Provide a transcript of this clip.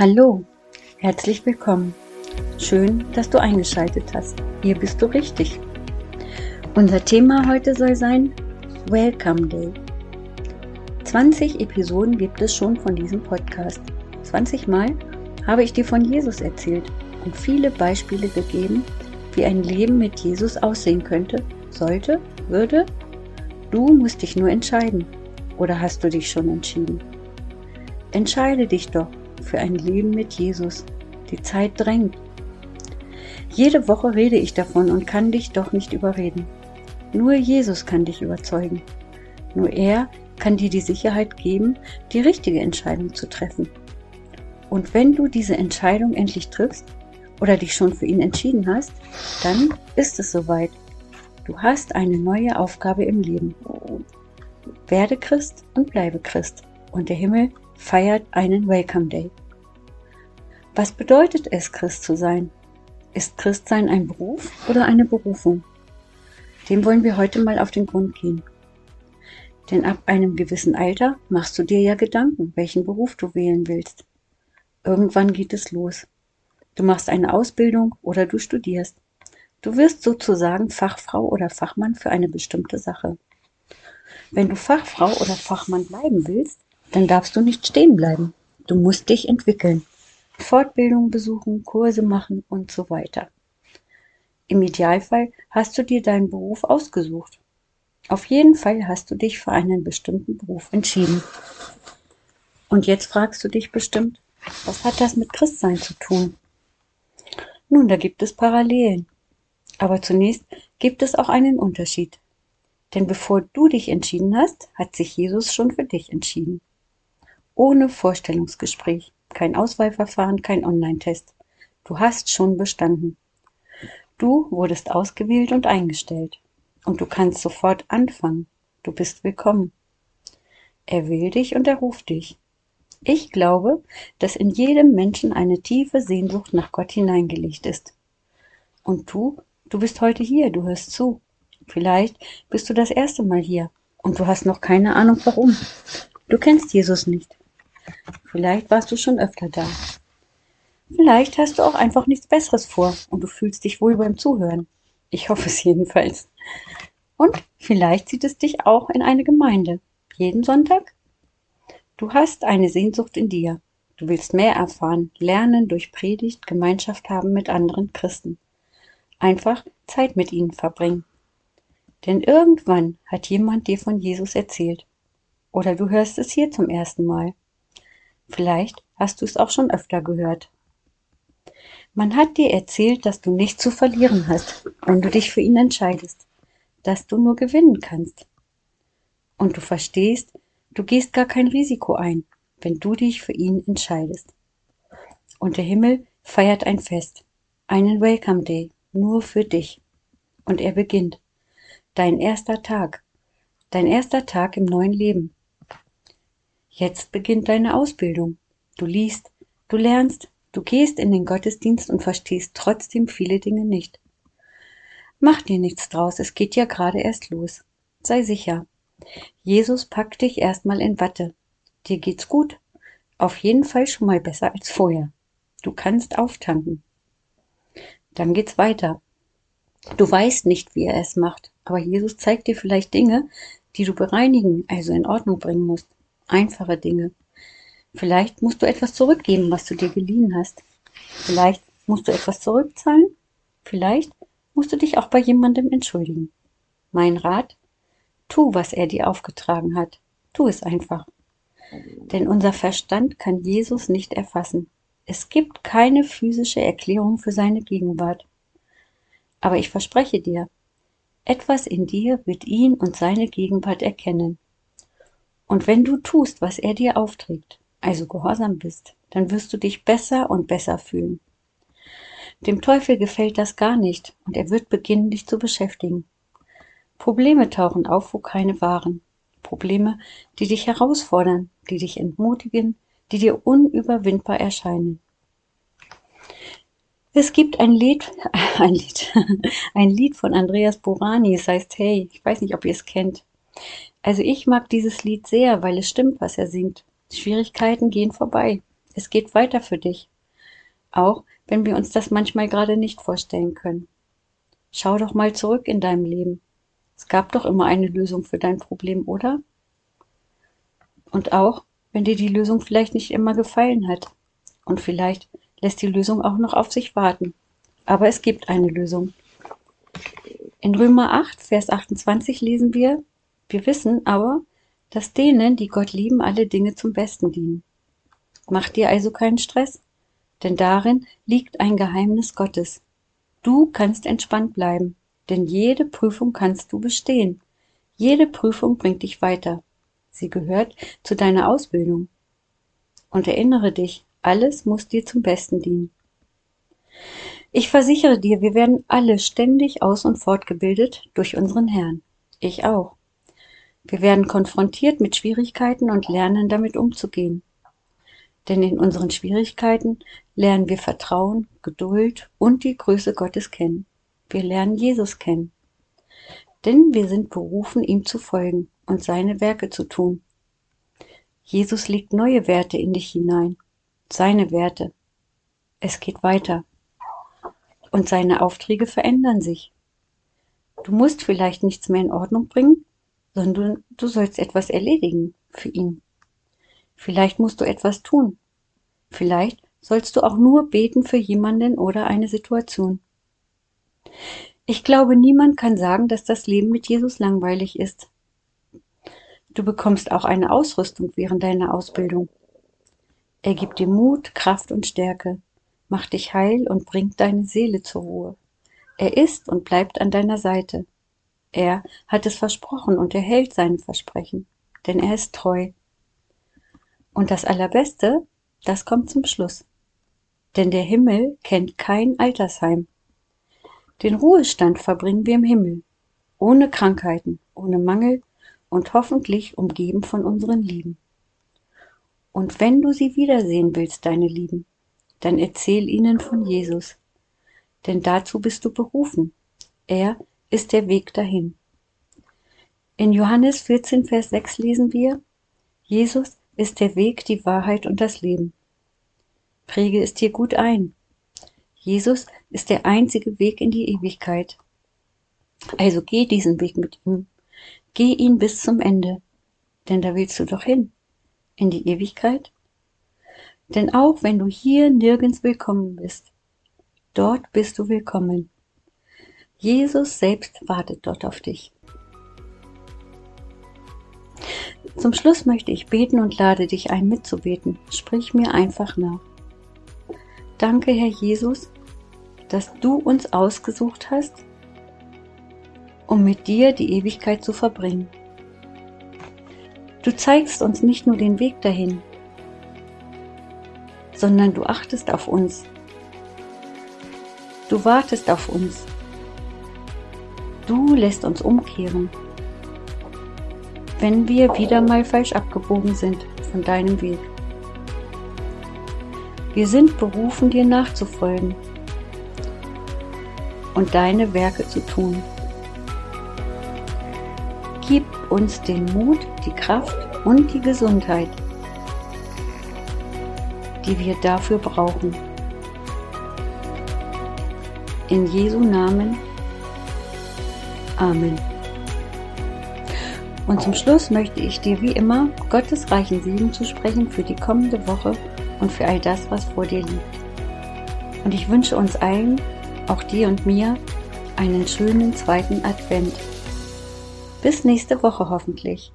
Hallo, herzlich willkommen. Schön, dass du eingeschaltet hast. Hier bist du richtig. Unser Thema heute soll sein Welcome Day. 20 Episoden gibt es schon von diesem Podcast. 20 Mal habe ich dir von Jesus erzählt und viele Beispiele gegeben, wie ein Leben mit Jesus aussehen könnte, sollte, würde. Du musst dich nur entscheiden. Oder hast du dich schon entschieden? Entscheide dich doch für ein Leben mit Jesus. Die Zeit drängt. Jede Woche rede ich davon und kann dich doch nicht überreden. Nur Jesus kann dich überzeugen. Nur er kann dir die Sicherheit geben, die richtige Entscheidung zu treffen. Und wenn du diese Entscheidung endlich triffst oder dich schon für ihn entschieden hast, dann ist es soweit. Du hast eine neue Aufgabe im Leben. Werde Christ und bleibe Christ. Und der Himmel feiert einen Welcome Day. Was bedeutet es, Christ zu sein? Ist Christsein ein Beruf oder eine Berufung? Dem wollen wir heute mal auf den Grund gehen. Denn ab einem gewissen Alter machst du dir ja Gedanken, welchen Beruf du wählen willst. Irgendwann geht es los. Du machst eine Ausbildung oder du studierst. Du wirst sozusagen Fachfrau oder Fachmann für eine bestimmte Sache. Wenn du Fachfrau oder Fachmann bleiben willst, dann darfst du nicht stehen bleiben. Du musst dich entwickeln. Fortbildung besuchen, Kurse machen und so weiter. Im Idealfall hast du dir deinen Beruf ausgesucht. Auf jeden Fall hast du dich für einen bestimmten Beruf entschieden. Und jetzt fragst du dich bestimmt, was hat das mit Christsein zu tun? Nun, da gibt es Parallelen. Aber zunächst gibt es auch einen Unterschied. Denn bevor du dich entschieden hast, hat sich Jesus schon für dich entschieden ohne Vorstellungsgespräch, kein Auswahlverfahren, kein Online-Test. Du hast schon bestanden. Du wurdest ausgewählt und eingestellt. Und du kannst sofort anfangen. Du bist willkommen. Er will dich und er ruft dich. Ich glaube, dass in jedem Menschen eine tiefe Sehnsucht nach Gott hineingelegt ist. Und du, du bist heute hier, du hörst zu. Vielleicht bist du das erste Mal hier und du hast noch keine Ahnung warum. Du kennst Jesus nicht. Vielleicht warst du schon öfter da. Vielleicht hast du auch einfach nichts Besseres vor und du fühlst dich wohl beim Zuhören. Ich hoffe es jedenfalls. Und vielleicht zieht es dich auch in eine Gemeinde. Jeden Sonntag? Du hast eine Sehnsucht in dir. Du willst mehr erfahren, lernen durch Predigt, Gemeinschaft haben mit anderen Christen. Einfach Zeit mit ihnen verbringen. Denn irgendwann hat jemand dir von Jesus erzählt. Oder du hörst es hier zum ersten Mal. Vielleicht hast du es auch schon öfter gehört. Man hat dir erzählt, dass du nichts zu verlieren hast, wenn du dich für ihn entscheidest, dass du nur gewinnen kannst. Und du verstehst, du gehst gar kein Risiko ein, wenn du dich für ihn entscheidest. Und der Himmel feiert ein Fest, einen Welcome Day, nur für dich. Und er beginnt. Dein erster Tag, dein erster Tag im neuen Leben, Jetzt beginnt deine Ausbildung. Du liest, du lernst, du gehst in den Gottesdienst und verstehst trotzdem viele Dinge nicht. Mach dir nichts draus, es geht ja gerade erst los. Sei sicher. Jesus packt dich erstmal in Watte. Dir geht's gut. Auf jeden Fall schon mal besser als vorher. Du kannst auftanken. Dann geht's weiter. Du weißt nicht, wie er es macht, aber Jesus zeigt dir vielleicht Dinge, die du bereinigen, also in Ordnung bringen musst einfache Dinge. Vielleicht musst du etwas zurückgeben, was du dir geliehen hast. Vielleicht musst du etwas zurückzahlen. Vielleicht musst du dich auch bei jemandem entschuldigen. Mein Rat, tu, was er dir aufgetragen hat. Tu es einfach. Denn unser Verstand kann Jesus nicht erfassen. Es gibt keine physische Erklärung für seine Gegenwart. Aber ich verspreche dir, etwas in dir wird ihn und seine Gegenwart erkennen. Und wenn du tust, was er dir aufträgt, also gehorsam bist, dann wirst du dich besser und besser fühlen. Dem Teufel gefällt das gar nicht und er wird beginnen, dich zu beschäftigen. Probleme tauchen auf, wo keine waren. Probleme, die dich herausfordern, die dich entmutigen, die dir unüberwindbar erscheinen. Es gibt ein Lied, ein Lied, ein Lied von Andreas Borani, es heißt Hey, ich weiß nicht, ob ihr es kennt. Also ich mag dieses Lied sehr, weil es stimmt, was er singt. Schwierigkeiten gehen vorbei. Es geht weiter für dich. Auch wenn wir uns das manchmal gerade nicht vorstellen können. Schau doch mal zurück in deinem Leben. Es gab doch immer eine Lösung für dein Problem, oder? Und auch, wenn dir die Lösung vielleicht nicht immer gefallen hat. Und vielleicht lässt die Lösung auch noch auf sich warten. Aber es gibt eine Lösung. In Römer 8, Vers 28 lesen wir, wir wissen aber, dass denen, die Gott lieben, alle Dinge zum Besten dienen. Mach dir also keinen Stress, denn darin liegt ein Geheimnis Gottes. Du kannst entspannt bleiben, denn jede Prüfung kannst du bestehen. Jede Prüfung bringt dich weiter. Sie gehört zu deiner Ausbildung. Und erinnere dich, alles muss dir zum Besten dienen. Ich versichere dir, wir werden alle ständig aus und fortgebildet durch unseren Herrn. Ich auch. Wir werden konfrontiert mit Schwierigkeiten und lernen damit umzugehen. Denn in unseren Schwierigkeiten lernen wir Vertrauen, Geduld und die Größe Gottes kennen. Wir lernen Jesus kennen. Denn wir sind berufen, ihm zu folgen und seine Werke zu tun. Jesus legt neue Werte in dich hinein, seine Werte. Es geht weiter. Und seine Aufträge verändern sich. Du musst vielleicht nichts mehr in Ordnung bringen, sondern du sollst etwas erledigen für ihn. Vielleicht musst du etwas tun. Vielleicht sollst du auch nur beten für jemanden oder eine Situation. Ich glaube, niemand kann sagen, dass das Leben mit Jesus langweilig ist. Du bekommst auch eine Ausrüstung während deiner Ausbildung. Er gibt dir Mut, Kraft und Stärke, macht dich heil und bringt deine Seele zur Ruhe. Er ist und bleibt an deiner Seite. Er hat es versprochen und er hält seine Versprechen, denn er ist treu. Und das Allerbeste, das kommt zum Schluss. Denn der Himmel kennt kein Altersheim. Den Ruhestand verbringen wir im Himmel, ohne Krankheiten, ohne Mangel und hoffentlich umgeben von unseren Lieben. Und wenn du sie wiedersehen willst, deine Lieben, dann erzähl ihnen von Jesus. Denn dazu bist du berufen. Er ist der Weg dahin. In Johannes 14, Vers 6 lesen wir, Jesus ist der Weg, die Wahrheit und das Leben. Präge es dir gut ein. Jesus ist der einzige Weg in die Ewigkeit. Also geh diesen Weg mit ihm. Geh ihn bis zum Ende. Denn da willst du doch hin. In die Ewigkeit. Denn auch wenn du hier nirgends willkommen bist, dort bist du willkommen. Jesus selbst wartet dort auf dich. Zum Schluss möchte ich beten und lade dich ein, mitzubeten. Sprich mir einfach nach. Danke, Herr Jesus, dass du uns ausgesucht hast, um mit dir die Ewigkeit zu verbringen. Du zeigst uns nicht nur den Weg dahin, sondern du achtest auf uns. Du wartest auf uns. Du lässt uns umkehren, wenn wir wieder mal falsch abgebogen sind von deinem Weg. Wir sind berufen, dir nachzufolgen und deine Werke zu tun. Gib uns den Mut, die Kraft und die Gesundheit, die wir dafür brauchen. In Jesu Namen. Amen. Und zum Schluss möchte ich dir wie immer Gottes reichen Segen zusprechen für die kommende Woche und für all das, was vor dir liegt. Und ich wünsche uns allen, auch dir und mir, einen schönen zweiten Advent. Bis nächste Woche hoffentlich.